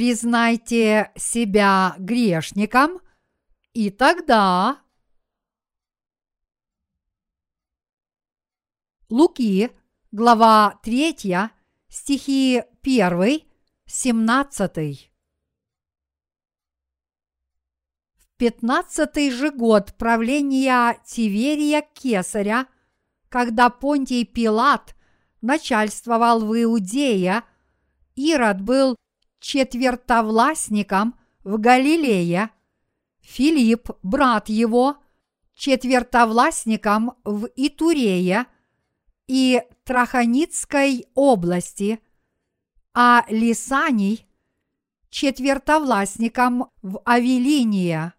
признайте себя грешником, и тогда Луки, глава 3, стихи 1, 17. В пятнадцатый же год правления Тиверия Кесаря, когда Понтий Пилат начальствовал в Иудее, Ирод был четвертовластником в Галилее, Филипп, брат его, четвертовластником в Итурее и Траханицкой области, а Лисаний – четвертовластником в Авелиния.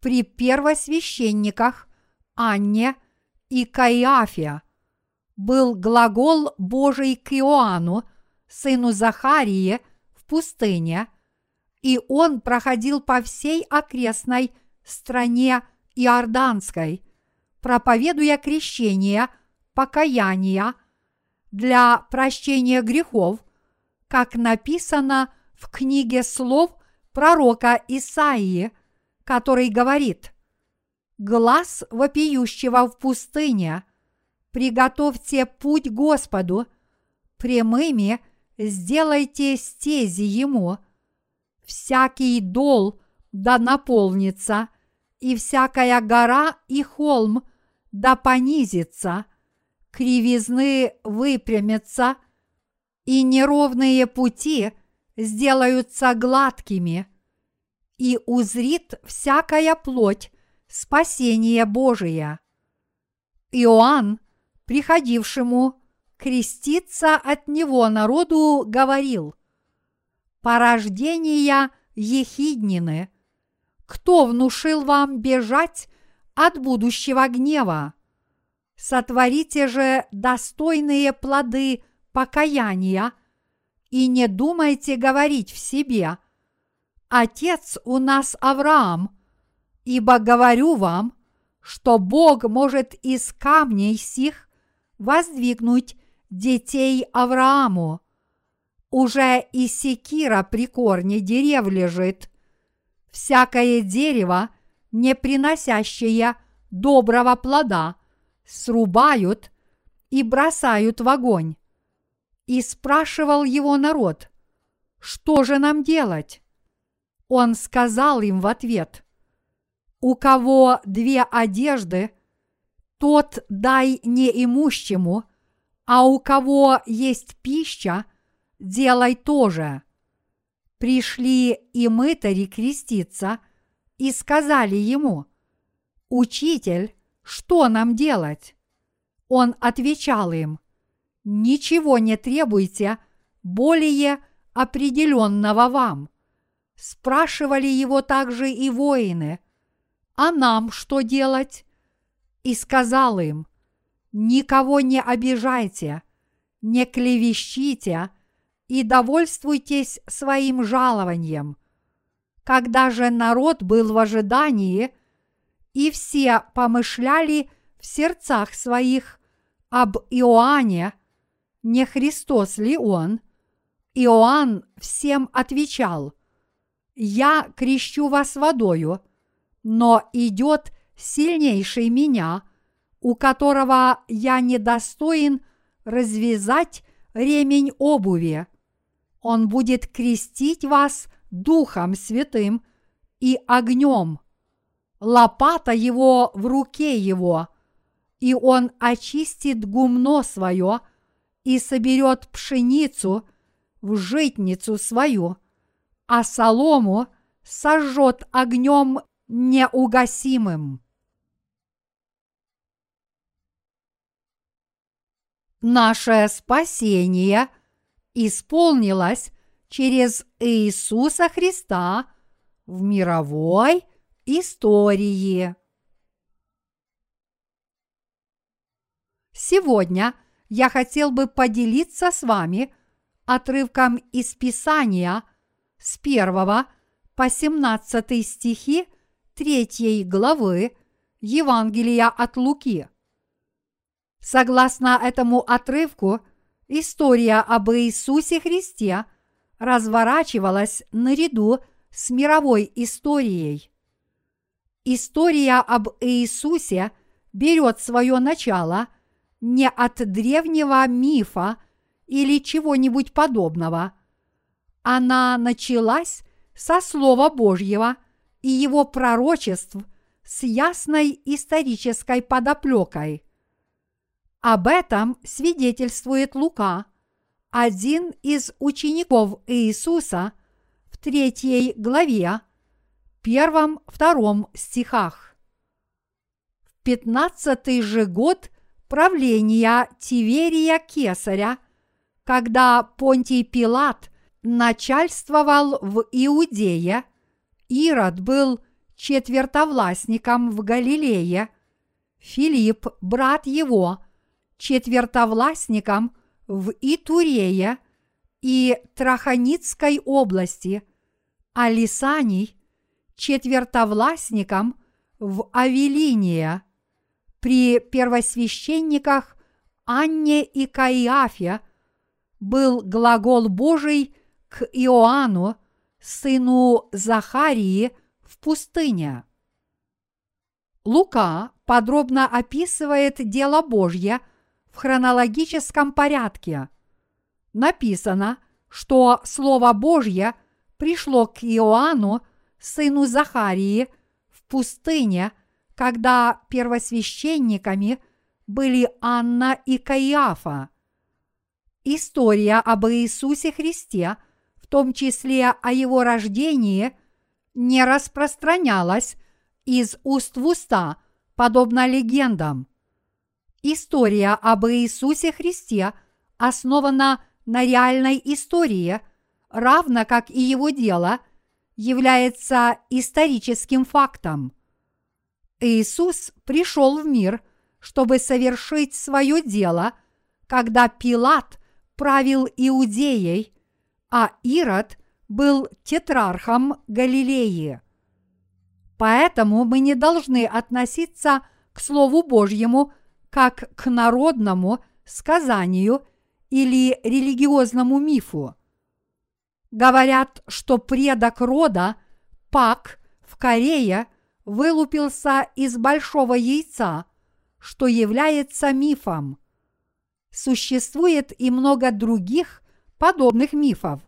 При первосвященниках Анне и Каиафе был глагол Божий к Иоанну, сыну Захарии – в пустыне, и он проходил по всей окрестной стране Иорданской, проповедуя крещение, покаяние для прощения грехов, как написано в книге слов пророка Исаии, который говорит «Глаз вопиющего в пустыне, приготовьте путь Господу, прямыми – сделайте стези ему, всякий дол да наполнится, и всякая гора и холм да понизится, кривизны выпрямятся, и неровные пути сделаются гладкими, и узрит всякая плоть спасение Божие. Иоанн, приходившему креститься от него народу говорил, «Порождения ехиднины, кто внушил вам бежать от будущего гнева? Сотворите же достойные плоды покаяния и не думайте говорить в себе, Отец у нас Авраам, ибо говорю вам, что Бог может из камней сих воздвигнуть детей Аврааму. Уже и секира при корне дерев лежит. Всякое дерево, не приносящее доброго плода, срубают и бросают в огонь. И спрашивал его народ, что же нам делать? Он сказал им в ответ, у кого две одежды, тот дай неимущему – а у кого есть пища, делай тоже. Пришли и мытари креститься и сказали ему, «Учитель, что нам делать?» Он отвечал им, «Ничего не требуйте более определенного вам». Спрашивали его также и воины, «А нам что делать?» И сказал им, никого не обижайте, не клевещите и довольствуйтесь своим жалованием. Когда же народ был в ожидании, и все помышляли в сердцах своих об Иоанне, не Христос ли он, Иоанн всем отвечал, «Я крещу вас водою, но идет сильнейший меня – у которого я недостоин развязать ремень обуви. Он будет крестить вас Духом Святым и огнем. Лопата его в руке его, и он очистит гумно свое и соберет пшеницу в житницу свою, а солому сожжет огнем неугасимым. Наше спасение исполнилось через Иисуса Христа в мировой истории. Сегодня я хотел бы поделиться с вами отрывком из Писания с 1 по 17 стихи 3 главы Евангелия от Луки – Согласно этому отрывку, история об Иисусе Христе разворачивалась наряду с мировой историей. История об Иисусе берет свое начало не от древнего мифа или чего-нибудь подобного. Она началась со Слова Божьего и его пророчеств с ясной исторической подоплекой. Об этом свидетельствует Лука, один из учеников Иисуса в третьей главе, первом-втором стихах. В пятнадцатый же год правления Тиверия Кесаря, когда Понтий Пилат начальствовал в Иудее, Ирод был четвертовластником в Галилее, Филипп, брат его, четвертовластником в Итурее и Траханицкой области, а Лисаний – четвертовластником в Авелиния. При первосвященниках Анне и Каиафе был глагол Божий к Иоанну, сыну Захарии, в пустыне. Лука подробно описывает дело Божье в хронологическом порядке. Написано, что Слово Божье пришло к Иоанну, сыну Захарии, в пустыне, когда первосвященниками были Анна и Каиафа. История об Иисусе Христе, в том числе о его рождении, не распространялась из уст в уста, подобно легендам. История об Иисусе Христе основана на реальной истории, равно как и его дело является историческим фактом. Иисус пришел в мир, чтобы совершить свое дело, когда Пилат правил Иудеей, а Ирод был тетрархом Галилеи. Поэтому мы не должны относиться к Слову Божьему как к народному сказанию или религиозному мифу. Говорят, что предок рода Пак в Корее вылупился из большого яйца, что является мифом. Существует и много других подобных мифов.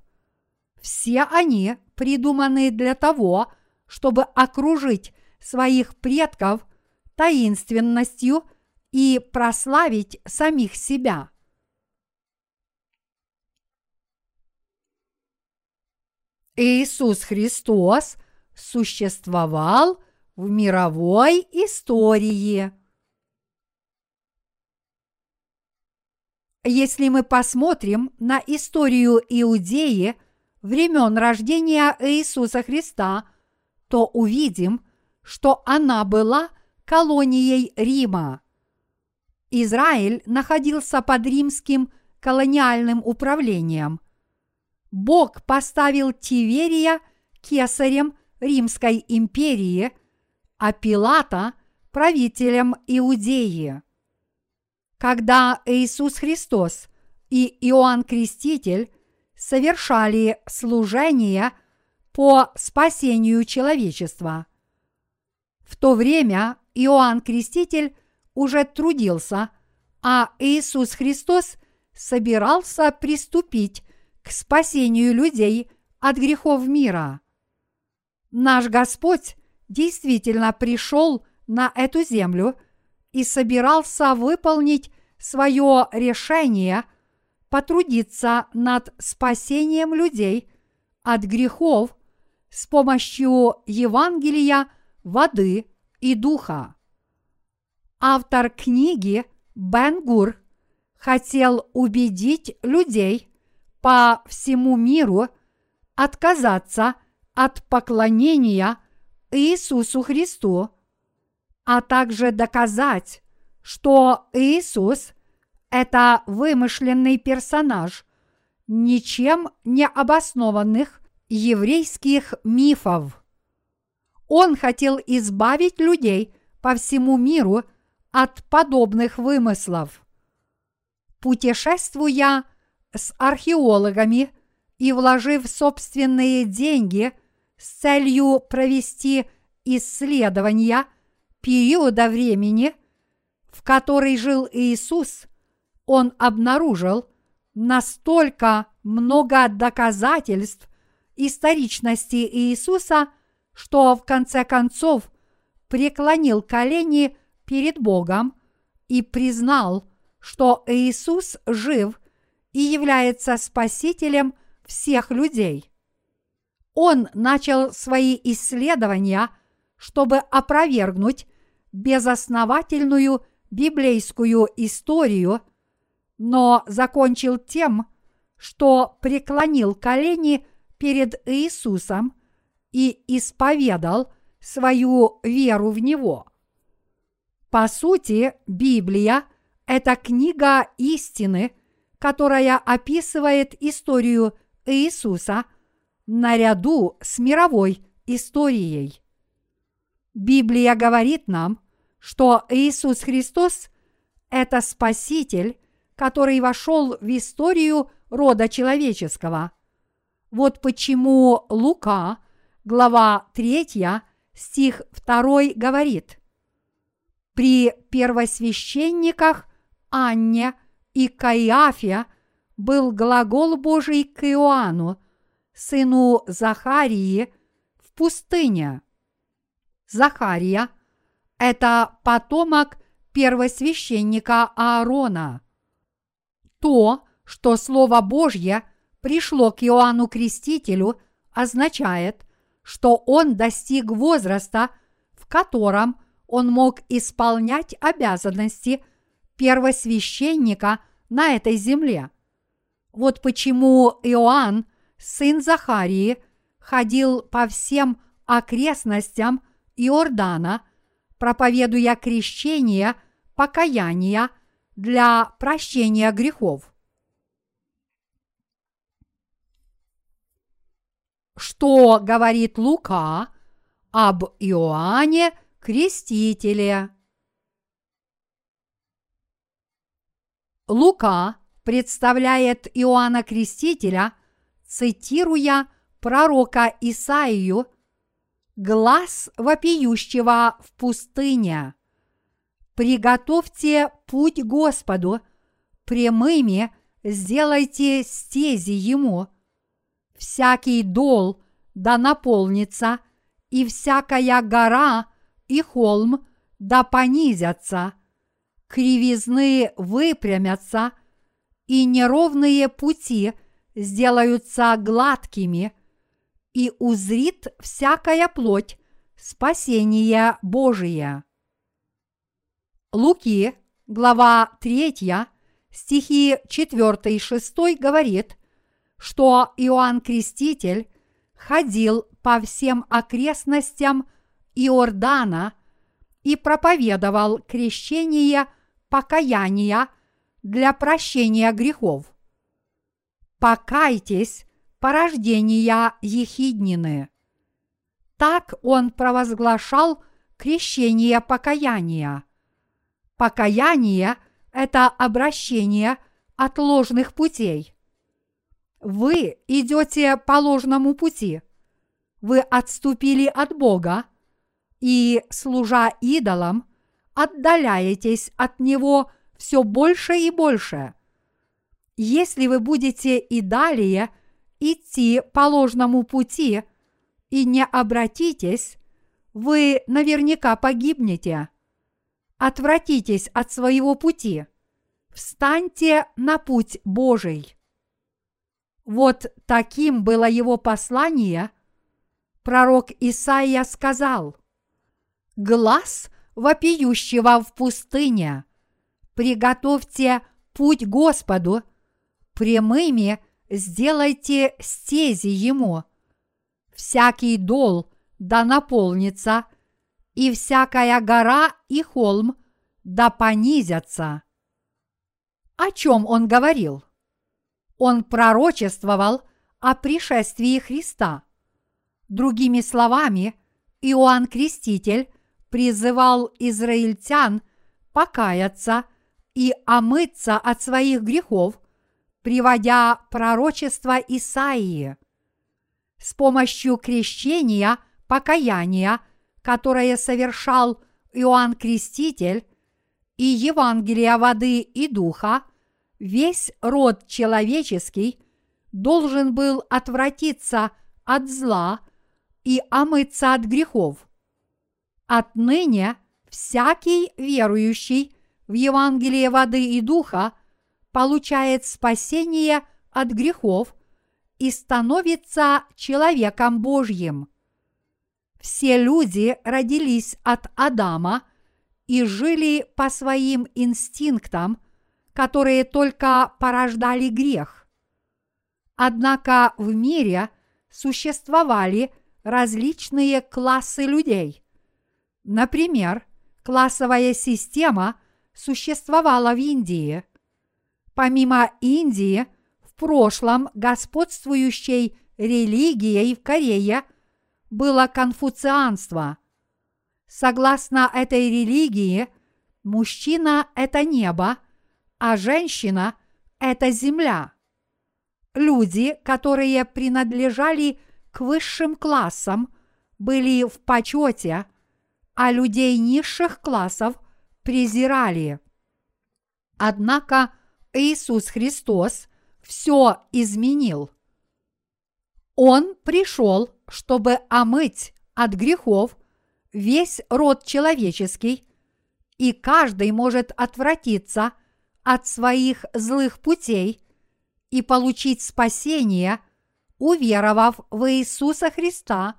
Все они придуманы для того, чтобы окружить своих предков таинственностью и прославить самих себя. Иисус Христос существовал в мировой истории. Если мы посмотрим на историю Иудеи времен рождения Иисуса Христа – то увидим, что она была колонией Рима. Израиль находился под римским колониальным управлением. Бог поставил Тиверия кесарем Римской империи, а Пилата – правителем Иудеи. Когда Иисус Христос и Иоанн Креститель совершали служение – по спасению человечества. В то время Иоанн Креститель уже трудился, а Иисус Христос собирался приступить к спасению людей от грехов мира. Наш Господь действительно пришел на эту землю и собирался выполнить свое решение потрудиться над спасением людей от грехов с помощью Евангелия, воды и духа. Автор книги Бенгур хотел убедить людей по всему миру отказаться от поклонения Иисусу Христу, а также доказать, что Иисус – это вымышленный персонаж ничем не обоснованных еврейских мифов. Он хотел избавить людей по всему миру от подобных вымыслов. Путешествуя с археологами и вложив собственные деньги с целью провести исследования периода времени, в который жил Иисус, он обнаружил настолько много доказательств историчности Иисуса, что в конце концов преклонил колени перед Богом и признал, что Иисус жив и является Спасителем всех людей. Он начал свои исследования, чтобы опровергнуть безосновательную библейскую историю, но закончил тем, что преклонил колени перед Иисусом и исповедал свою веру в Него. По сути, Библия – это книга истины, которая описывает историю Иисуса наряду с мировой историей. Библия говорит нам, что Иисус Христос – это Спаситель, который вошел в историю рода человеческого. Вот почему Лука, глава 3, стих 2 говорит «При первосвященниках Анне и Каиафе был глагол Божий к Иоанну, сыну Захарии, в пустыне. Захария – это потомок первосвященника Аарона. То, что Слово Божье пришло к Иоанну Крестителю, означает, что он достиг возраста, в котором он мог исполнять обязанности первосвященника на этой земле. Вот почему Иоанн, сын Захарии, ходил по всем окрестностям Иордана, проповедуя крещение, покаяние для прощения грехов. Что говорит Лука об Иоанне Крестителе? Лука представляет Иоанна Крестителя, цитируя пророка Исаию, глаз вопиющего в пустыне. Приготовьте путь Господу, прямыми сделайте стези Ему. Всякий дол да наполнится, и всякая гора и холм да понизятся, кривизны выпрямятся, и неровные пути сделаются гладкими, и узрит всякая плоть спасение Божие. Луки, глава 3, стихи 4 и 6 говорит, что Иоанн Креститель ходил по всем окрестностям Иордана и проповедовал крещение покаяния для прощения грехов. Покайтесь, порождения Ехиднины. Так он провозглашал крещение покаяния. Покаяние – это обращение от ложных путей. Вы идете по ложному пути. Вы отступили от Бога и, служа идолам, отдаляетесь от Него все больше и больше. Если вы будете и далее идти по ложному пути и не обратитесь, вы наверняка погибнете – Отвратитесь от своего пути. Встаньте на путь Божий. Вот таким было его послание. Пророк Исаия сказал, «Глаз вопиющего в пустыне, приготовьте путь Господу, прямыми сделайте стези Ему. Всякий дол да наполнится – и всякая гора и холм да понизятся. О чем он говорил? Он пророчествовал о пришествии Христа. Другими словами, Иоанн Креститель призывал израильтян покаяться и омыться от своих грехов приводя пророчество Исаии. С помощью крещения, покаяния, которое совершал Иоанн Креститель, и Евангелия воды и духа, весь род человеческий должен был отвратиться от зла и омыться от грехов. Отныне всякий верующий в Евангелие воды и духа получает спасение от грехов и становится человеком Божьим. Все люди родились от Адама и жили по своим инстинктам, которые только порождали грех. Однако в мире существовали различные классы людей. Например, классовая система существовала в Индии. Помимо Индии, в прошлом господствующей религией в Корее было конфуцианство. Согласно этой религии, мужчина – это небо, а женщина – это земля. Люди, которые принадлежали к высшим классам, были в почете, а людей низших классов презирали. Однако Иисус Христос все изменил. Он пришел, чтобы омыть от грехов весь род человеческий, и каждый может отвратиться от своих злых путей и получить спасение, уверовав в Иисуса Христа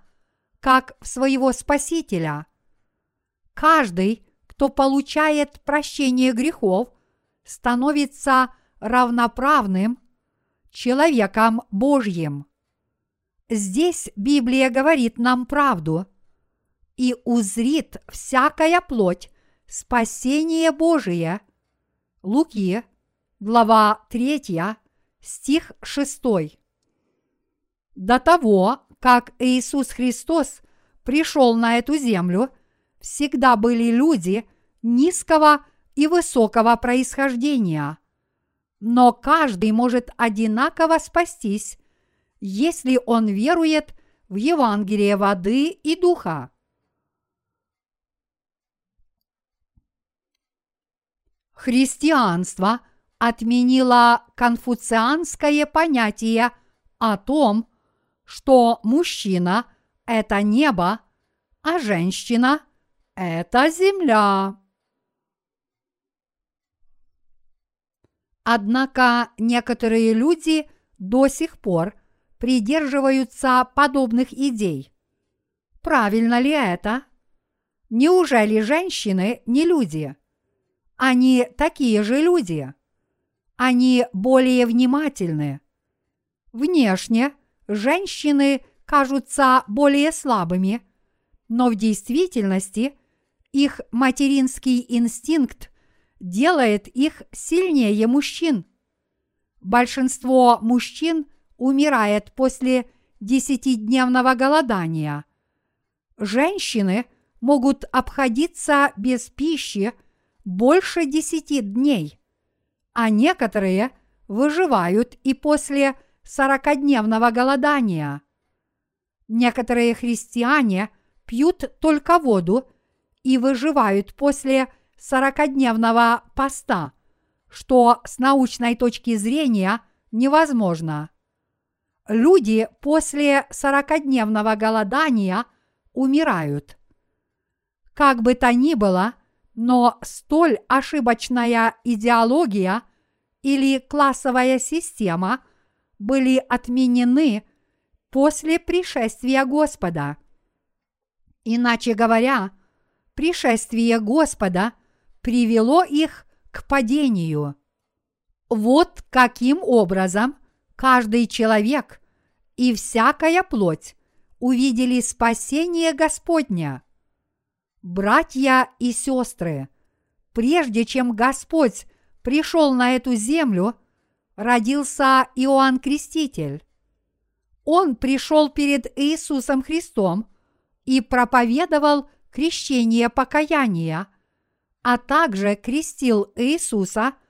как в своего Спасителя. Каждый, кто получает прощение грехов, становится равноправным человеком Божьим. Здесь Библия говорит нам правду. И узрит всякая плоть спасение Божие. Луки, глава 3, стих 6. До того, как Иисус Христос пришел на эту землю, всегда были люди низкого и высокого происхождения. Но каждый может одинаково спастись, если он верует в Евангелие воды и духа. Христианство отменило конфуцианское понятие о том, что мужчина – это небо, а женщина – это земля. Однако некоторые люди до сих пор – придерживаются подобных идей. Правильно ли это? Неужели женщины не люди? Они такие же люди. Они более внимательны. Внешне женщины кажутся более слабыми, но в действительности их материнский инстинкт делает их сильнее мужчин. Большинство мужчин – умирает после десятидневного голодания. Женщины могут обходиться без пищи больше десяти дней, а некоторые выживают и после сорокадневного голодания. Некоторые христиане пьют только воду и выживают после сорокадневного поста, что с научной точки зрения невозможно люди после сорокадневного голодания умирают. Как бы то ни было, но столь ошибочная идеология или классовая система были отменены после пришествия Господа. Иначе говоря, пришествие Господа привело их к падению. Вот каким образом – каждый человек и всякая плоть увидели спасение Господня. Братья и сестры, прежде чем Господь пришел на эту землю, родился Иоанн Креститель. Он пришел перед Иисусом Христом и проповедовал крещение покаяния, а также крестил Иисуса –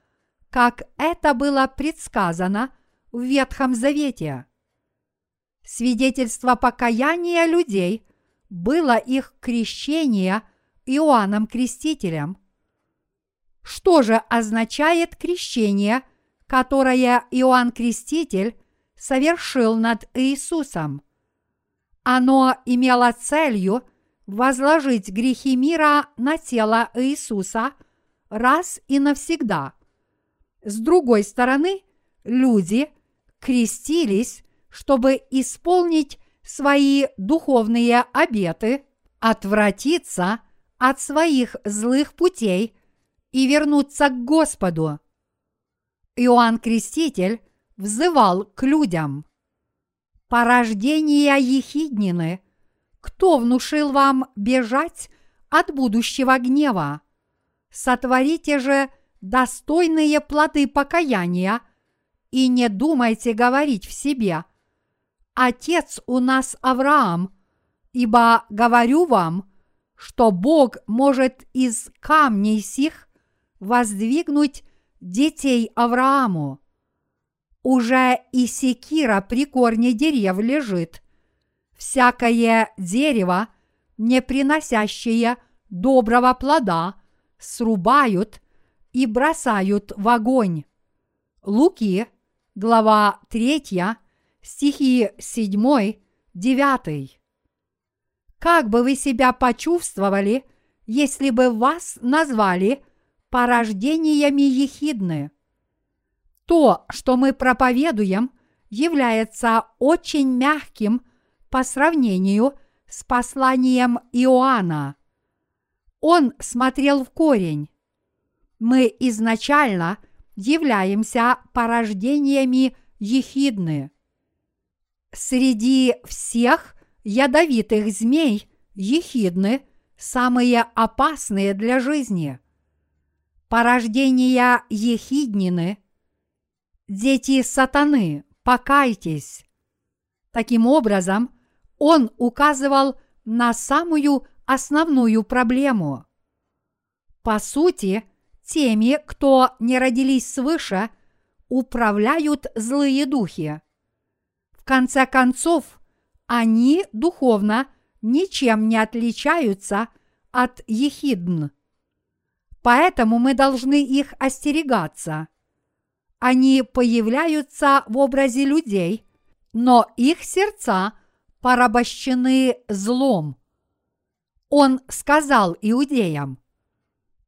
как это было предсказано в Ветхом Завете. Свидетельство покаяния людей было их крещение Иоанном Крестителем. Что же означает крещение, которое Иоанн Креститель совершил над Иисусом? Оно имело целью возложить грехи мира на тело Иисуса раз и навсегда. С другой стороны, люди крестились, чтобы исполнить свои духовные обеты, отвратиться от своих злых путей и вернуться к Господу. Иоанн Креститель взывал к людям – порождения Ехиднины, кто внушил вам бежать от будущего гнева? Сотворите же достойные плоды покаяния и не думайте говорить в себе «Отец у нас Авраам», ибо говорю вам, что Бог может из камней сих воздвигнуть детей Аврааму уже и секира при корне дерев лежит. Всякое дерево, не приносящее доброго плода, срубают и бросают в огонь. Луки, глава 3, стихи 7, 9. Как бы вы себя почувствовали, если бы вас назвали порождениями ехидны? то, что мы проповедуем, является очень мягким по сравнению с посланием Иоанна. Он смотрел в корень. Мы изначально являемся порождениями ехидны. Среди всех ядовитых змей ехидны самые опасные для жизни. Порождения ехиднины – дети сатаны, покайтесь. Таким образом, он указывал на самую основную проблему. По сути, теми, кто не родились свыше, управляют злые духи. В конце концов, они духовно ничем не отличаются от ехидн. Поэтому мы должны их остерегаться – они появляются в образе людей, но их сердца порабощены злом. Он сказал иудеям,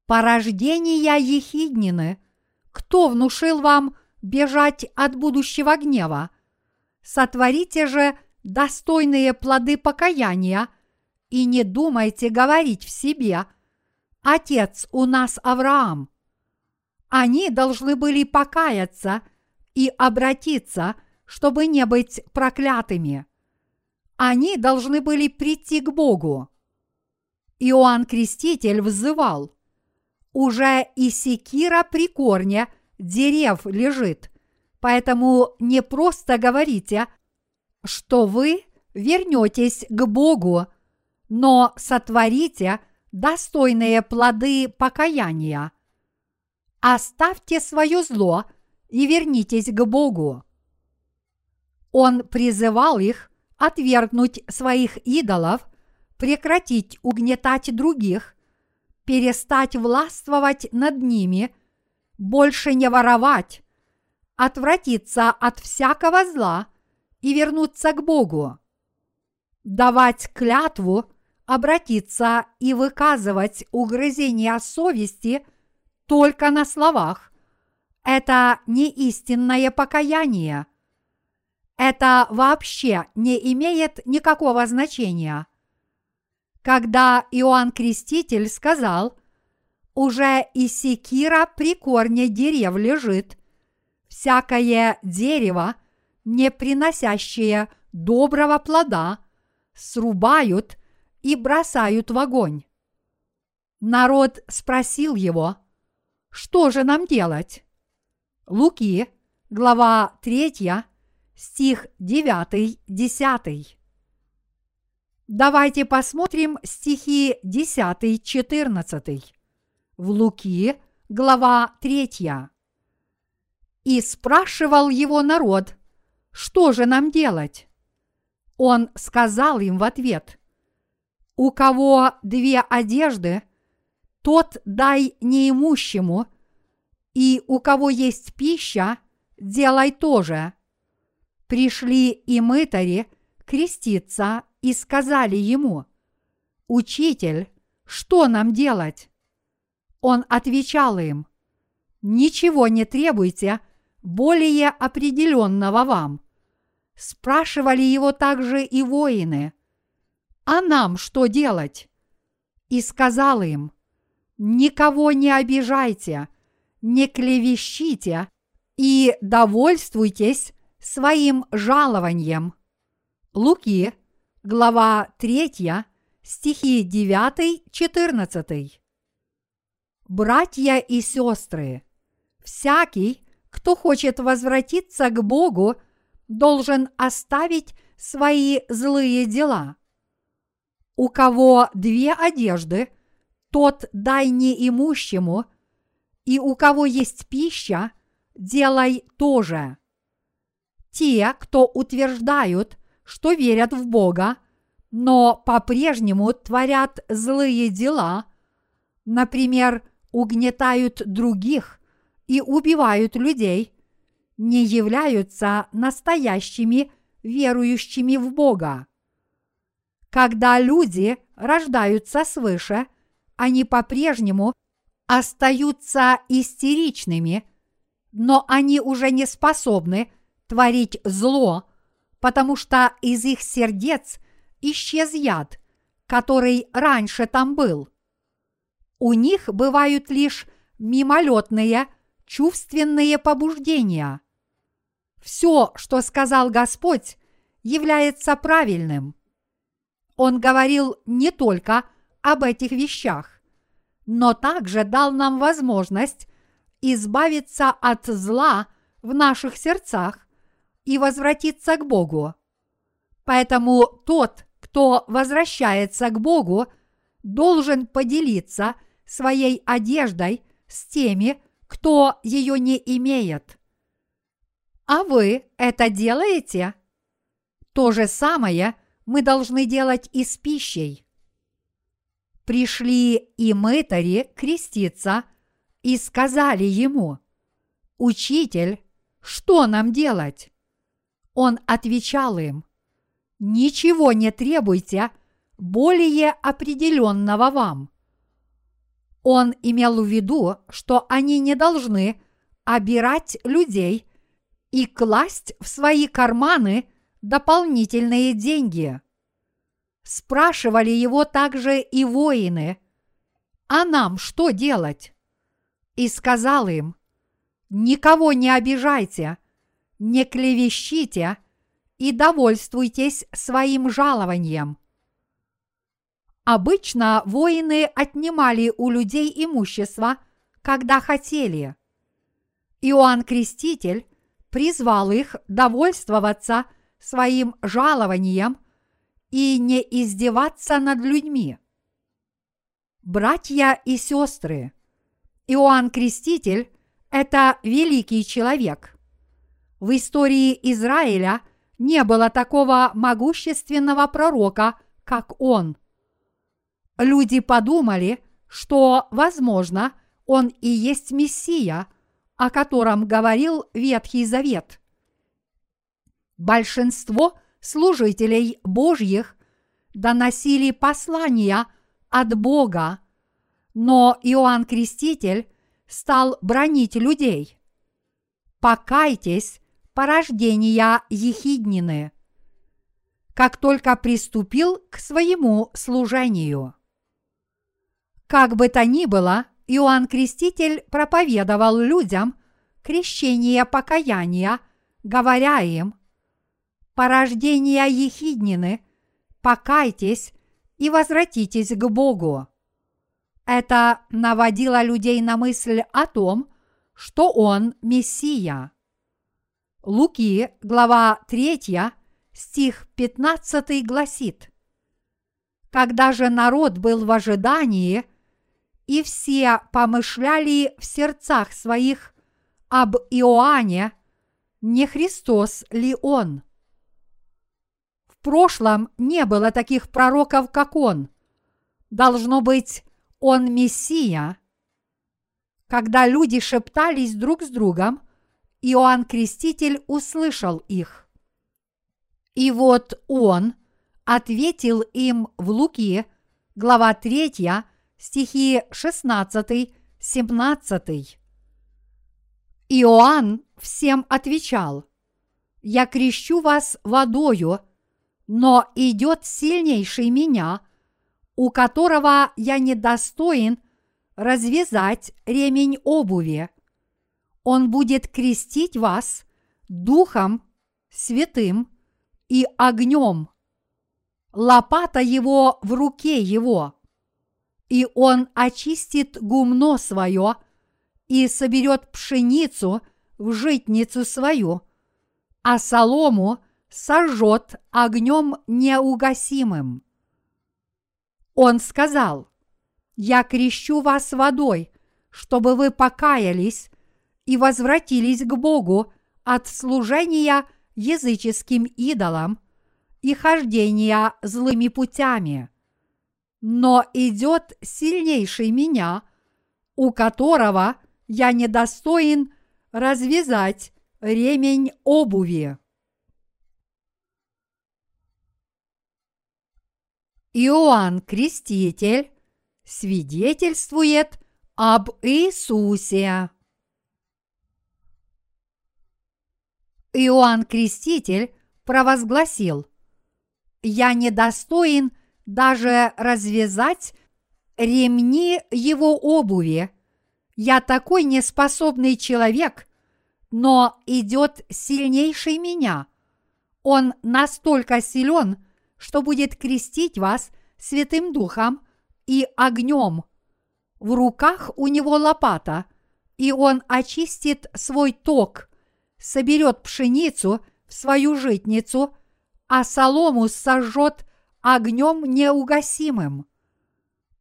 «Порождения ехиднины, кто внушил вам бежать от будущего гнева? Сотворите же достойные плоды покаяния и не думайте говорить в себе, Отец у нас Авраам – они должны были покаяться и обратиться, чтобы не быть проклятыми. Они должны были прийти к Богу. Иоанн Креститель взывал, «Уже и секира при корне дерев лежит, поэтому не просто говорите, что вы вернетесь к Богу, но сотворите достойные плоды покаяния – оставьте свое зло и вернитесь к Богу. Он призывал их отвергнуть своих идолов, прекратить угнетать других, перестать властвовать над ними, больше не воровать, отвратиться от всякого зла и вернуться к Богу. Давать клятву, обратиться и выказывать угрызения совести – только на словах, это не истинное покаяние. Это вообще не имеет никакого значения. Когда Иоанн Креститель сказал, уже и секира при корне дерев лежит, всякое дерево, не приносящее доброго плода, срубают и бросают в огонь. Народ спросил его – что же нам делать? Луки, глава 3, стих 9-10. Давайте посмотрим стихи 10-14. В Луки, глава 3. И спрашивал его народ, что же нам делать? Он сказал им в ответ, у кого две одежды, тот дай неимущему, и у кого есть пища, делай тоже. Пришли и мытари креститься и сказали ему, «Учитель, что нам делать?» Он отвечал им, «Ничего не требуйте более определенного вам». Спрашивали его также и воины, «А нам что делать?» И сказал им, «Никого не обижайте, не клевещите и довольствуйтесь своим жалованием». Луки, глава 3, стихи 9-14. Братья и сестры, всякий, кто хочет возвратиться к Богу, должен оставить свои злые дела. У кого две одежды, тот дай неимущему, и у кого есть пища, делай тоже. Те, кто утверждают, что верят в Бога, но по-прежнему творят злые дела, например, угнетают других и убивают людей, не являются настоящими верующими в Бога. Когда люди рождаются свыше, они по-прежнему остаются истеричными, но они уже не способны творить зло, потому что из их сердец исчез яд, который раньше там был. У них бывают лишь мимолетные чувственные побуждения. Все, что сказал Господь, является правильным. Он говорил не только об этих вещах, но также дал нам возможность избавиться от зла в наших сердцах и возвратиться к Богу. Поэтому тот, кто возвращается к Богу, должен поделиться своей одеждой с теми, кто ее не имеет. А вы это делаете? То же самое мы должны делать и с пищей. Пришли и мытари креститься и сказали ему, «Учитель, что нам делать?» Он отвечал им, «Ничего не требуйте более определенного вам». Он имел в виду, что они не должны обирать людей и класть в свои карманы дополнительные деньги. Спрашивали его также и воины, а нам что делать? И сказал им, никого не обижайте – не клевещите и довольствуйтесь своим жалованием. Обычно воины отнимали у людей имущество, когда хотели. Иоанн Креститель призвал их довольствоваться своим жалованием и не издеваться над людьми. Братья и сестры, Иоанн Креститель – это великий человек – в истории Израиля не было такого могущественного пророка, как он. Люди подумали, что, возможно, он и есть Мессия, о котором говорил Ветхий Завет. Большинство служителей Божьих доносили послания от Бога, но Иоанн Креститель стал бронить людей. Покайтесь порождения Ехиднины, как только приступил к своему служению. Как бы то ни было, Иоанн Креститель проповедовал людям крещение покаяния, говоря им, «Порождения Ехиднины, покайтесь и возвратитесь к Богу». Это наводило людей на мысль о том, что он Мессия. Луки, глава 3, стих 15 гласит, «Когда же народ был в ожидании, и все помышляли в сердцах своих об Иоанне, не Христос ли он? В прошлом не было таких пророков, как он. Должно быть, он Мессия. Когда люди шептались друг с другом, Иоанн Креститель услышал их. И вот он ответил им в Луки, глава 3, стихи 16-17. Иоанн всем отвечал, «Я крещу вас водою, но идет сильнейший меня, у которого я недостоин развязать ремень обуви. Он будет крестить вас Духом Святым и огнем. Лопата его в руке его, и он очистит гумно свое и соберет пшеницу в житницу свою, а солому сожжет огнем неугасимым. Он сказал, «Я крещу вас водой, чтобы вы покаялись и возвратились к Богу от служения языческим идолам и хождения злыми путями. Но идет сильнейший меня, у которого я недостоин развязать ремень обуви. Иоанн Креститель свидетельствует об Иисусе. Иоанн Креститель провозгласил, «Я недостоин даже развязать ремни его обуви. Я такой неспособный человек, но идет сильнейший меня. Он настолько силен, что будет крестить вас Святым Духом и огнем. В руках у него лопата, и он очистит свой ток, соберет пшеницу в свою житницу, а солому сожжет огнем неугасимым.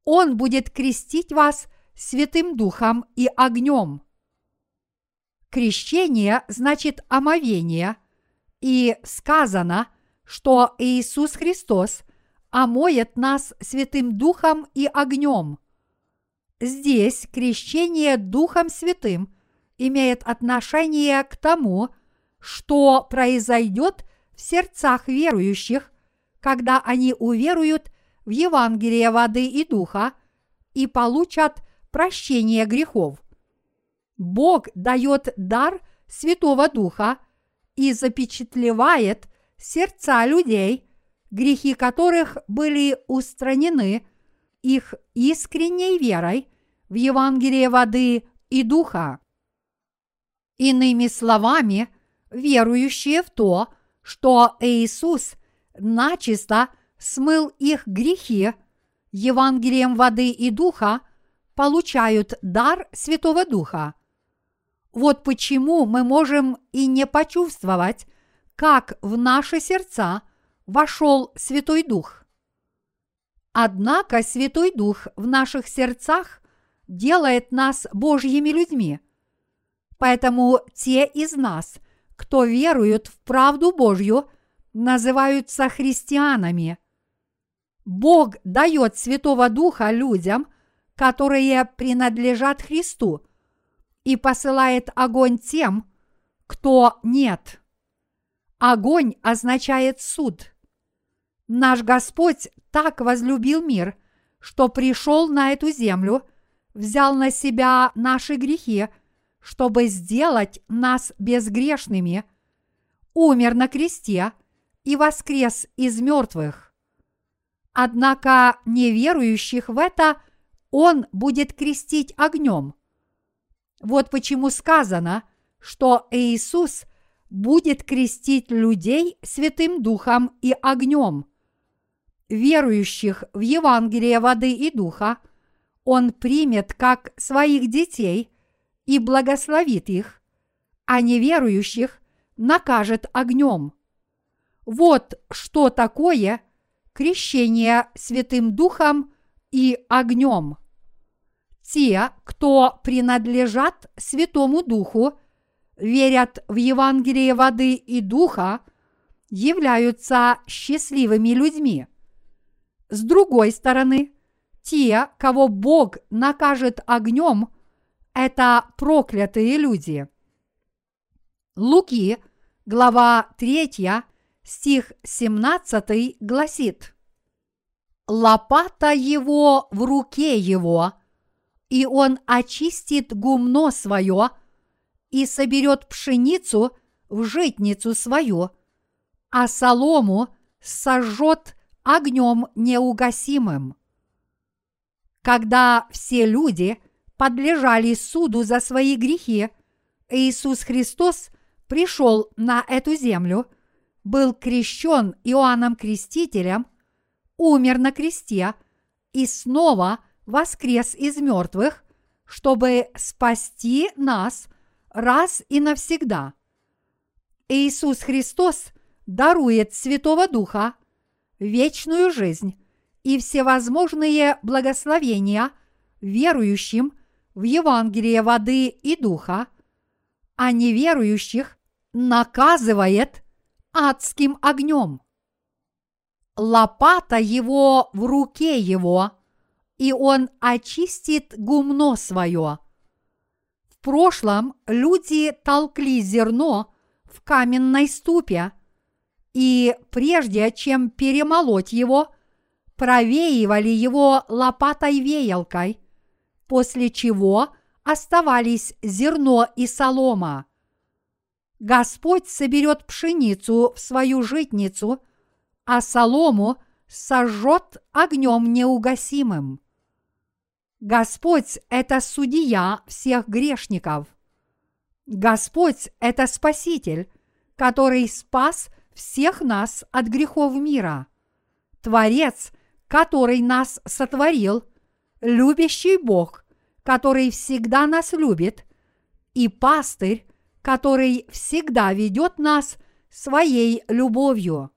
Он будет крестить вас Святым Духом и огнем. Крещение значит омовение, и сказано, что Иисус Христос омоет нас Святым Духом и огнем. Здесь крещение Духом Святым имеет отношение к тому, что произойдет в сердцах верующих, когда они уверуют в Евангелие воды и духа и получат прощение грехов. Бог дает дар Святого Духа и запечатлевает сердца людей, грехи которых были устранены их искренней верой в Евангелие воды и духа. Иными словами, верующие в то, что Иисус начисто смыл их грехи Евангелием воды и духа, получают дар Святого Духа. Вот почему мы можем и не почувствовать, как в наши сердца вошел Святой Дух. Однако Святой Дух в наших сердцах делает нас Божьими людьми. Поэтому те из нас, кто веруют в правду Божью, называются христианами. Бог дает Святого Духа людям, которые принадлежат Христу, и посылает огонь тем, кто нет. Огонь означает суд. Наш Господь так возлюбил мир, что пришел на эту землю, взял на себя наши грехи, чтобы сделать нас безгрешными, умер на кресте и воскрес из мертвых. Однако неверующих в это Он будет крестить огнем. Вот почему сказано, что Иисус будет крестить людей Святым Духом и огнем. Верующих в Евангелие воды и духа Он примет как своих детей и благословит их, а неверующих накажет огнем. Вот что такое крещение Святым Духом и огнем. Те, кто принадлежат Святому Духу, верят в Евангелие воды и духа, являются счастливыми людьми. С другой стороны, те, кого Бог накажет огнем, это проклятые люди. Луки, глава 3, стих 17 гласит «Лопата его в руке его, и он очистит гумно свое и соберет пшеницу в житницу свою, а солому сожжет огнем неугасимым. Когда все люди подлежали суду за свои грехи, Иисус Христос пришел на эту землю, был крещен Иоанном Крестителем, умер на кресте и снова воскрес из мертвых, чтобы спасти нас раз и навсегда. Иисус Христос дарует Святого Духа, вечную жизнь и всевозможные благословения верующим в Евангелие воды и духа, а неверующих наказывает адским огнем. Лопата его в руке его, и он очистит гумно свое. В прошлом люди толкли зерно в каменной ступе, и прежде чем перемолоть его, провеивали его лопатой-веялкой, после чего оставались зерно и солома. Господь соберет пшеницу в свою житницу, а солому сожжет огнем неугасимым. Господь – это судья всех грешников. Господь – это Спаситель, который спас всех нас от грехов мира. Творец, который нас сотворил, любящий Бог, который всегда нас любит, и пастырь, который всегда ведет нас своей любовью.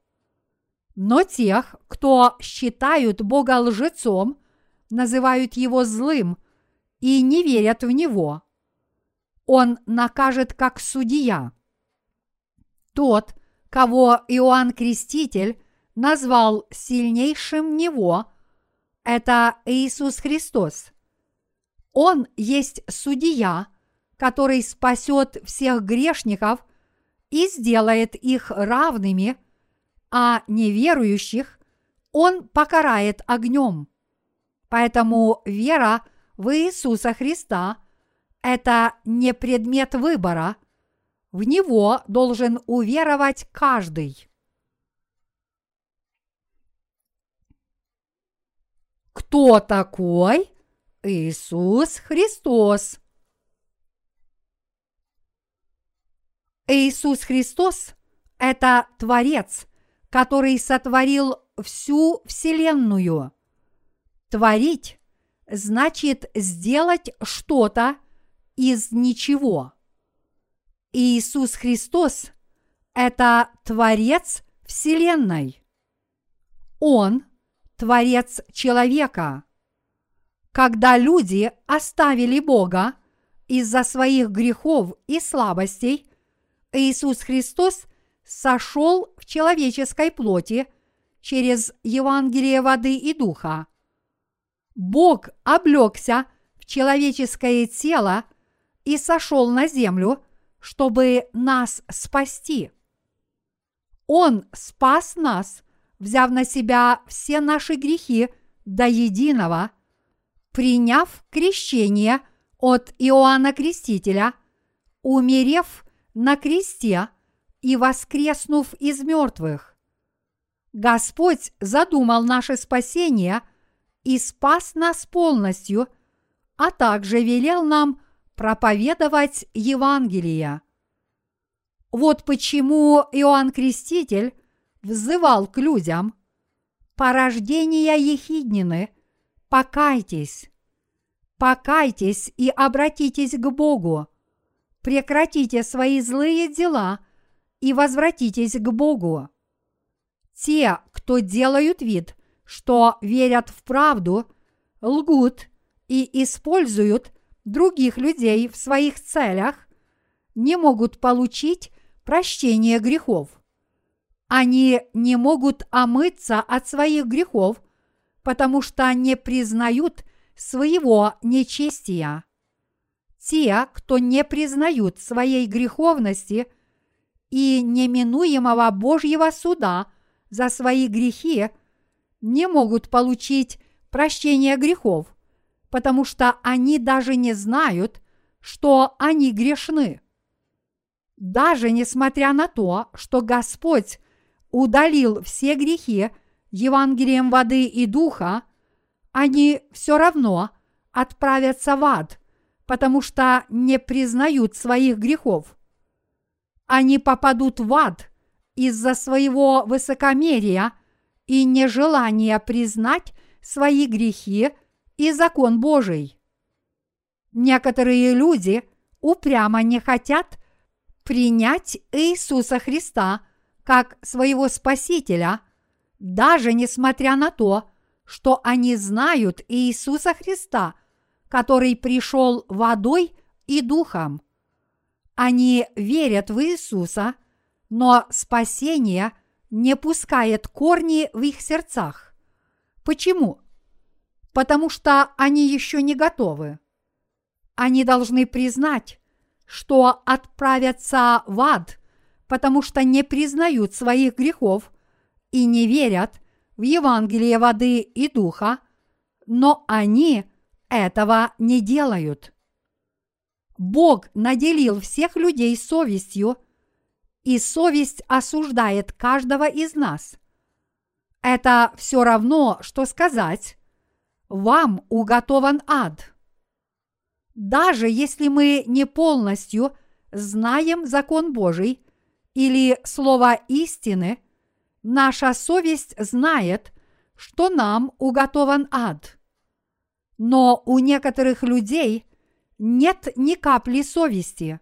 Но тех, кто считают Бога лжецом, называют его злым и не верят в него. Он накажет как судья. Тот, кого Иоанн Креститель назвал сильнейшим него, это Иисус Христос. Он есть судья, который спасет всех грешников и сделает их равными, а неверующих он покарает огнем. Поэтому вера в Иисуса Христа – это не предмет выбора – в него должен уверовать каждый. Кто такой Иисус Христос? Иисус Христос – это Творец, который сотворил всю Вселенную. Творить значит сделать что-то из ничего. Иисус Христос – это Творец Вселенной. Он – Творец человека. Когда люди оставили Бога из-за своих грехов и слабостей, Иисус Христос сошел в человеческой плоти через Евангелие воды и духа. Бог облегся в человеческое тело и сошел на землю – чтобы нас спасти. Он спас нас, взяв на себя все наши грехи до единого, приняв крещение от Иоанна Крестителя, умерев на кресте и воскреснув из мертвых. Господь задумал наше спасение и спас нас полностью, а также велел нам – проповедовать Евангелие. Вот почему Иоанн Креститель взывал к людям «Порождения Ехиднины, покайтесь, покайтесь и обратитесь к Богу, прекратите свои злые дела и возвратитесь к Богу». Те, кто делают вид, что верят в правду, лгут и используют других людей в своих целях, не могут получить прощение грехов. Они не могут омыться от своих грехов, потому что не признают своего нечестия. Те, кто не признают своей греховности и неминуемого Божьего суда за свои грехи, не могут получить прощение грехов, потому что они даже не знают, что они грешны. Даже несмотря на то, что Господь удалил все грехи Евангелием воды и духа, они все равно отправятся в ад, потому что не признают своих грехов. Они попадут в ад из-за своего высокомерия и нежелания признать свои грехи и закон Божий. Некоторые люди упрямо не хотят принять Иисуса Христа как своего Спасителя, даже несмотря на то, что они знают Иисуса Христа который пришел водой и духом. Они верят в Иисуса, но спасение не пускает корни в их сердцах. Почему? Потому что они еще не готовы. Они должны признать, что отправятся в ад, потому что не признают своих грехов и не верят в Евангелие воды и духа, но они этого не делают. Бог наделил всех людей совестью, и совесть осуждает каждого из нас. Это все равно, что сказать «Вам уготован ад». Даже если мы не полностью знаем закон Божий или слово истины, наша совесть знает, что нам уготован ад. Но у некоторых людей нет ни капли совести.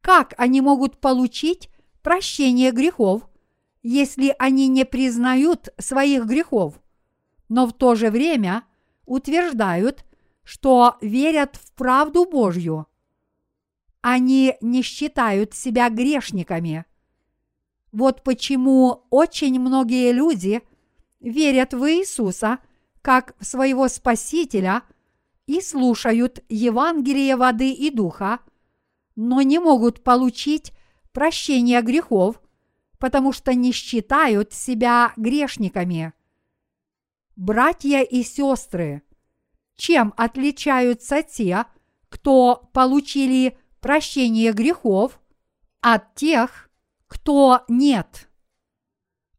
Как они могут получить прощение грехов, если они не признают своих грехов, но в то же время утверждают, что верят в правду Божью? Они не считают себя грешниками. Вот почему очень многие люди верят в Иисуса – как своего Спасителя и слушают Евангелие воды и духа, но не могут получить прощение грехов, потому что не считают себя грешниками. Братья и сестры, чем отличаются те, кто получили прощение грехов, от тех, кто нет?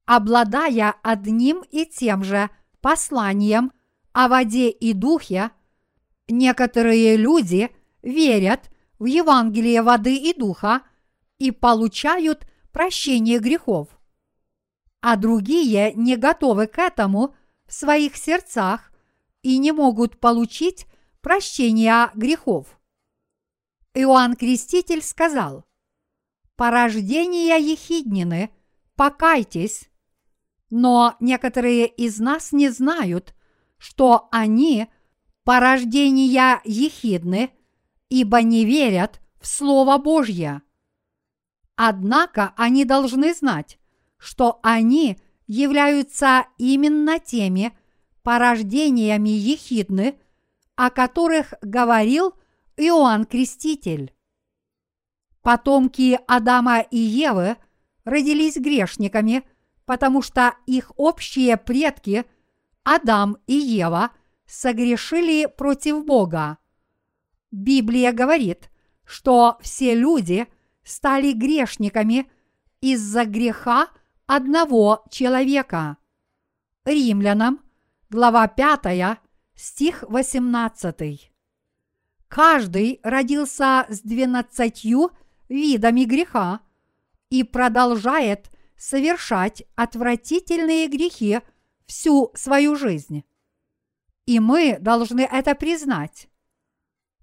Обладая одним и тем же – посланием о воде и духе, некоторые люди верят в Евангелие воды и духа и получают прощение грехов, а другие не готовы к этому в своих сердцах и не могут получить прощения грехов. Иоанн Креститель сказал, «Порождение Ехиднины, покайтесь, но некоторые из нас не знают, что они порождения ехидны, ибо не верят в Слово Божье. Однако они должны знать, что они являются именно теми порождениями ехидны, о которых говорил Иоанн Креститель. Потомки Адама и Евы родились грешниками – потому что их общие предки Адам и Ева согрешили против Бога. Библия говорит, что все люди стали грешниками из-за греха одного человека. Римлянам, глава 5, стих 18. Каждый родился с двенадцатью видами греха и продолжает совершать отвратительные грехи всю свою жизнь. И мы должны это признать.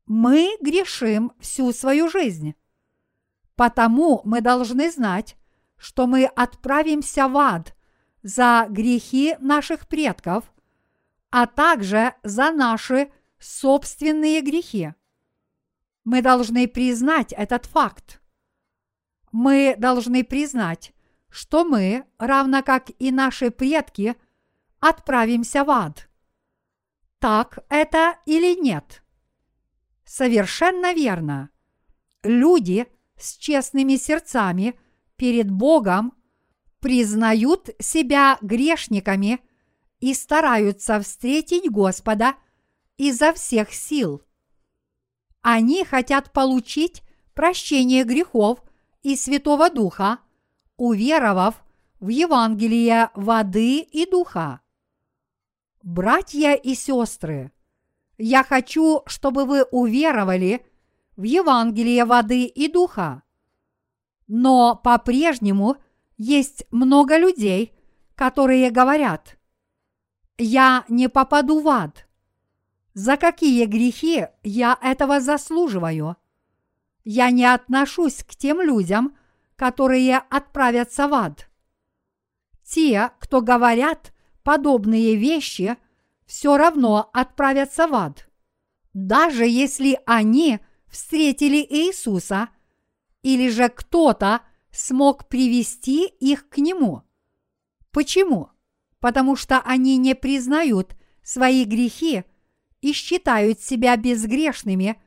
Мы грешим всю свою жизнь. Потому мы должны знать, что мы отправимся в ад за грехи наших предков, а также за наши собственные грехи. Мы должны признать этот факт. Мы должны признать, что мы, равно как и наши предки, отправимся в ад. Так это или нет? Совершенно верно. Люди с честными сердцами перед Богом признают себя грешниками и стараются встретить Господа изо всех сил. Они хотят получить прощение грехов и Святого Духа, уверовав в Евангелие воды и духа. Братья и сестры, я хочу, чтобы вы уверовали в Евангелие воды и духа. Но по-прежнему есть много людей, которые говорят, я не попаду в ад. За какие грехи я этого заслуживаю? Я не отношусь к тем людям, которые отправятся в ад. Те, кто говорят подобные вещи, все равно отправятся в ад. Даже если они встретили Иисуса, или же кто-то смог привести их к Нему. Почему? Потому что они не признают свои грехи и считают себя безгрешными,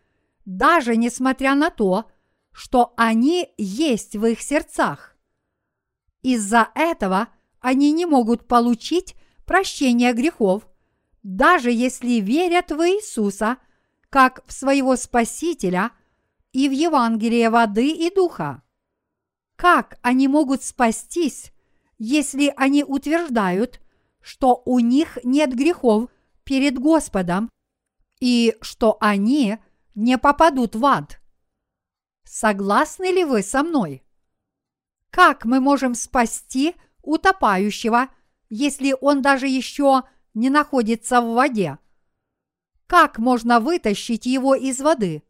даже несмотря на то, что они есть в их сердцах. Из-за этого они не могут получить прощение грехов, даже если верят в Иисуса как в своего Спасителя и в Евангелие воды и духа. Как они могут спастись, если они утверждают, что у них нет грехов перед Господом и что они не попадут в ад? Согласны ли вы со мной? Как мы можем спасти утопающего, если он даже еще не находится в воде? Как можно вытащить его из воды?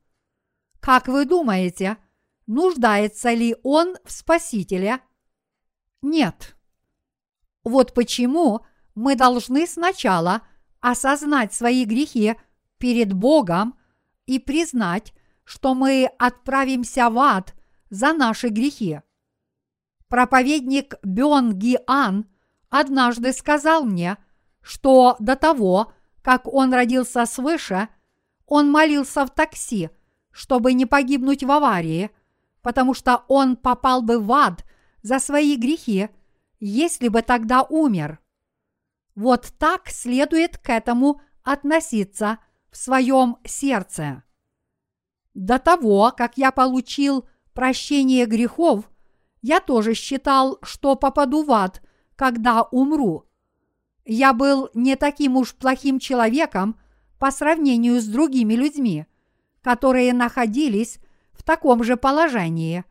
Как вы думаете, нуждается ли он в Спасителе? Нет. Вот почему мы должны сначала осознать свои грехи перед Богом и признать, что мы отправимся в ад за наши грехи. Проповедник Бен Гиан однажды сказал мне, что до того, как он родился свыше, он молился в такси, чтобы не погибнуть в аварии, потому что он попал бы в ад за свои грехи, если бы тогда умер. Вот так следует к этому относиться в своем сердце. До того, как я получил прощение грехов, я тоже считал, что попаду в ад, когда умру. Я был не таким уж плохим человеком по сравнению с другими людьми, которые находились в таком же положении.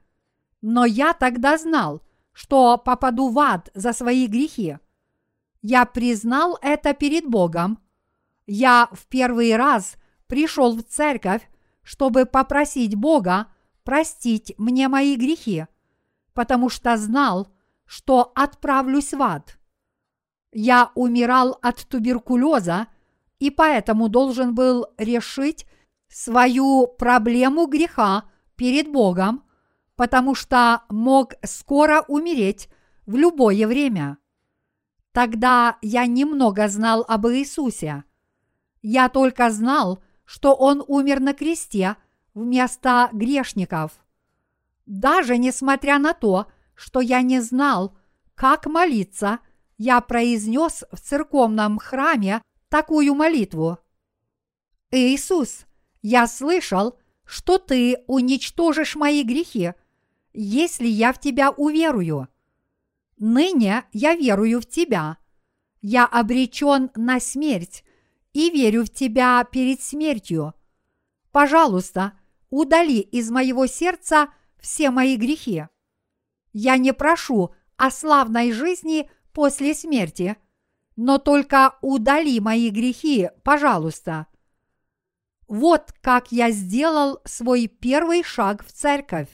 Но я тогда знал, что попаду в ад за свои грехи. Я признал это перед Богом. Я в первый раз пришел в церковь чтобы попросить Бога простить мне мои грехи, потому что знал, что отправлюсь в ад. Я умирал от туберкулеза и поэтому должен был решить свою проблему греха перед Богом, потому что мог скоро умереть в любое время. Тогда я немного знал об Иисусе. Я только знал, что Он умер на кресте вместо грешников. Даже несмотря на то, что я не знал, как молиться, я произнес в церковном храме такую молитву. Иисус, я слышал, что Ты уничтожишь мои грехи, если я в Тебя уверую. Ныне я верую в Тебя. Я обречен на смерть, и верю в Тебя перед смертью. Пожалуйста, удали из моего сердца все мои грехи. Я не прошу о славной жизни после смерти, но только удали мои грехи, пожалуйста. Вот как я сделал свой первый шаг в церковь.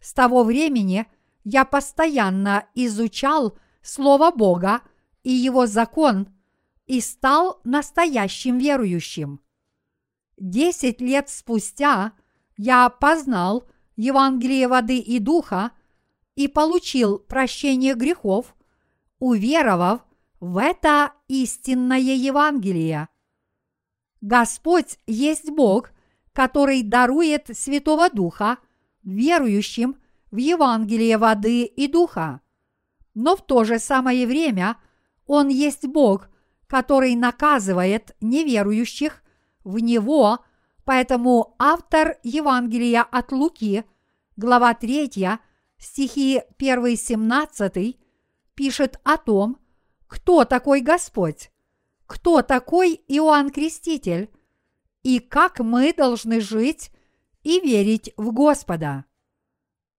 С того времени я постоянно изучал Слово Бога и Его закон – и стал настоящим верующим. Десять лет спустя я познал Евангелие воды и духа и получил прощение грехов, уверовав в это истинное Евангелие. Господь есть Бог, который дарует Святого Духа верующим в Евангелие воды и духа. Но в то же самое время Он есть Бог, который наказывает неверующих в Него, поэтому автор Евангелия от Луки, глава 3, стихи 1-17, пишет о том, кто такой Господь, кто такой Иоанн Креститель и как мы должны жить и верить в Господа.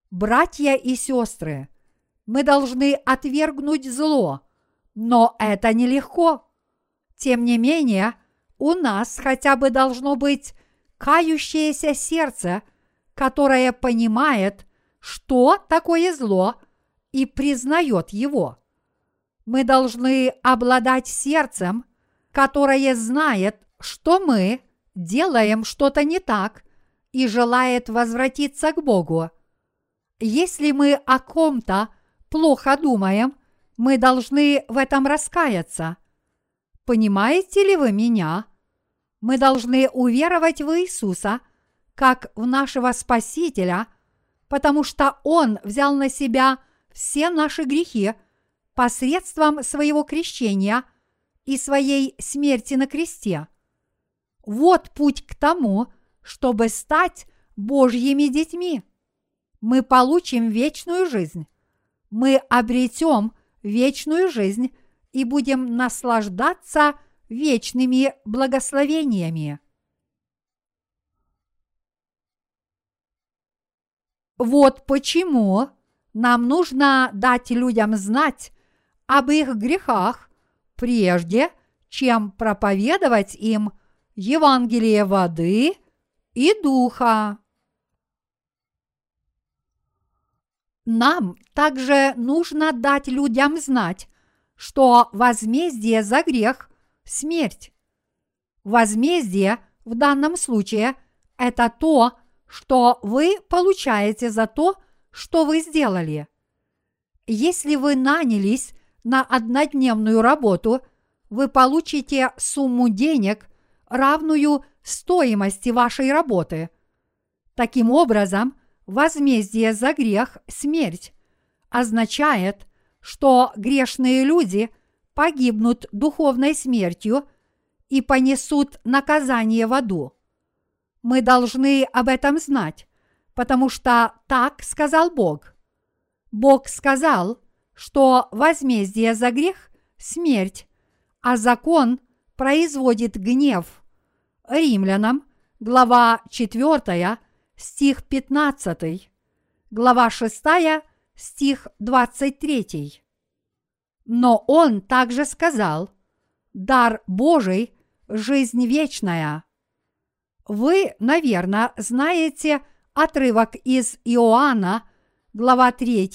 Братья и сестры, мы должны отвергнуть зло, но это нелегко. Тем не менее, у нас хотя бы должно быть кающееся сердце, которое понимает, что такое зло и признает его. Мы должны обладать сердцем, которое знает, что мы делаем что-то не так и желает возвратиться к Богу. Если мы о ком-то плохо думаем, мы должны в этом раскаяться. Понимаете ли вы меня? Мы должны уверовать в Иисуса как в нашего Спасителя, потому что Он взял на себя все наши грехи посредством своего крещения и своей смерти на кресте. Вот путь к тому, чтобы стать Божьими детьми. Мы получим вечную жизнь. Мы обретем вечную жизнь и будем наслаждаться вечными благословениями. Вот почему нам нужно дать людям знать об их грехах, прежде чем проповедовать им Евангелие воды и духа. Нам также нужно дать людям знать, что возмездие за грех – смерть. Возмездие в данном случае – это то, что вы получаете за то, что вы сделали. Если вы нанялись на однодневную работу, вы получите сумму денег, равную стоимости вашей работы. Таким образом, возмездие за грех – смерть, означает, что грешные люди погибнут духовной смертью и понесут наказание в аду. Мы должны об этом знать, потому что так сказал Бог. Бог сказал, что возмездие за грех – смерть, а закон производит гнев. Римлянам, глава 4, стих 15, глава 6, стих 23. Но он также сказал, дар Божий – жизнь вечная. Вы, наверное, знаете отрывок из Иоанна, глава 3,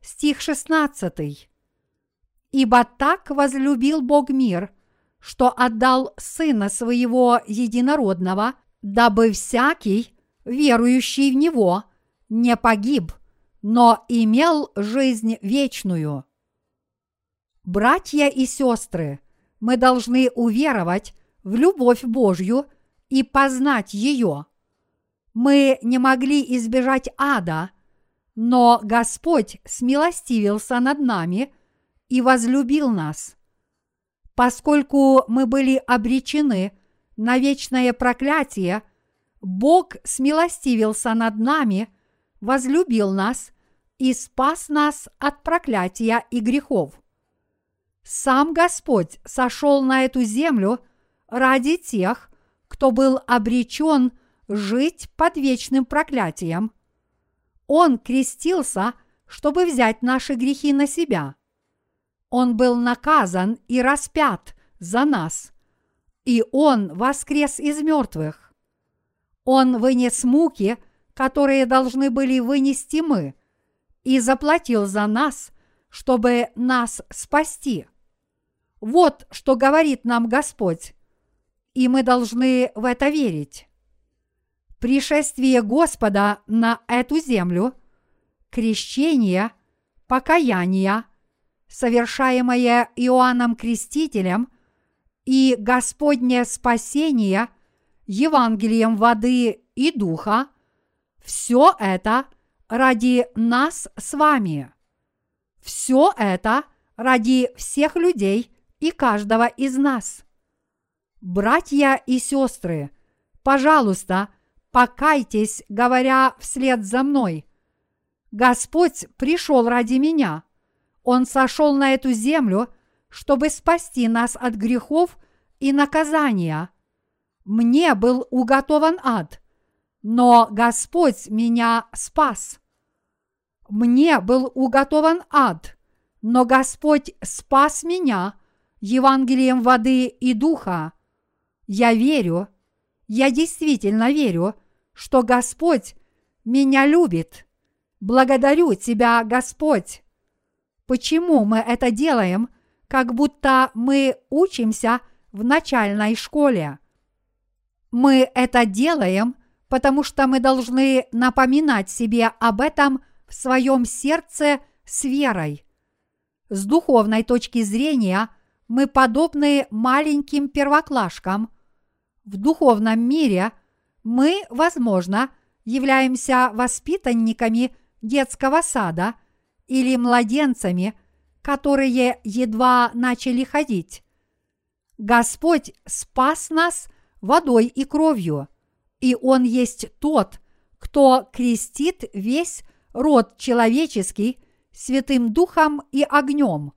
стих 16. «Ибо так возлюбил Бог мир, что отдал Сына Своего Единородного, дабы всякий, верующий в Него, не погиб, но имел жизнь вечную. Братья и сестры, мы должны уверовать в любовь Божью и познать ее. Мы не могли избежать ада, но Господь смилостивился над нами и возлюбил нас. Поскольку мы были обречены на вечное проклятие, Бог смилостивился над нами, возлюбил нас и спас нас от проклятия и грехов. Сам Господь сошел на эту землю ради тех, кто был обречен жить под вечным проклятием. Он крестился, чтобы взять наши грехи на себя. Он был наказан и распят за нас, и Он воскрес из мертвых. Он вынес муки, которые должны были вынести мы, и заплатил за нас, чтобы нас спасти. Вот что говорит нам Господь, и мы должны в это верить. Пришествие Господа на эту землю, крещение, покаяние, совершаемое Иоанном Крестителем и Господнее спасение Евангелием воды и духа, все это ради нас с вами. Все это ради всех людей и каждого из нас. Братья и сестры, пожалуйста, покайтесь, говоря вслед за мной. Господь пришел ради меня. Он сошел на эту землю, чтобы спасти нас от грехов и наказания. Мне был уготован ад, но Господь меня спас. Мне был уготован ад, но Господь спас меня Евангелием воды и духа. Я верю, я действительно верю, что Господь меня любит. Благодарю Тебя, Господь. Почему мы это делаем, как будто мы учимся в начальной школе? Мы это делаем, потому что мы должны напоминать себе об этом в своем сердце с верой. С духовной точки зрения мы подобны маленьким первоклашкам – в духовном мире мы, возможно, являемся воспитанниками детского сада или младенцами, которые едва начали ходить. Господь спас нас водой и кровью, и Он есть тот, кто крестит весь род человеческий Святым Духом и огнем.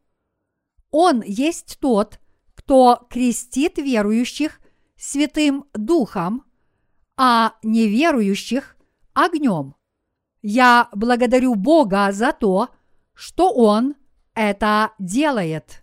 Он есть тот, кто крестит верующих Святым Духом, а неверующих – огнем. Я благодарю Бога за то, что Он это делает.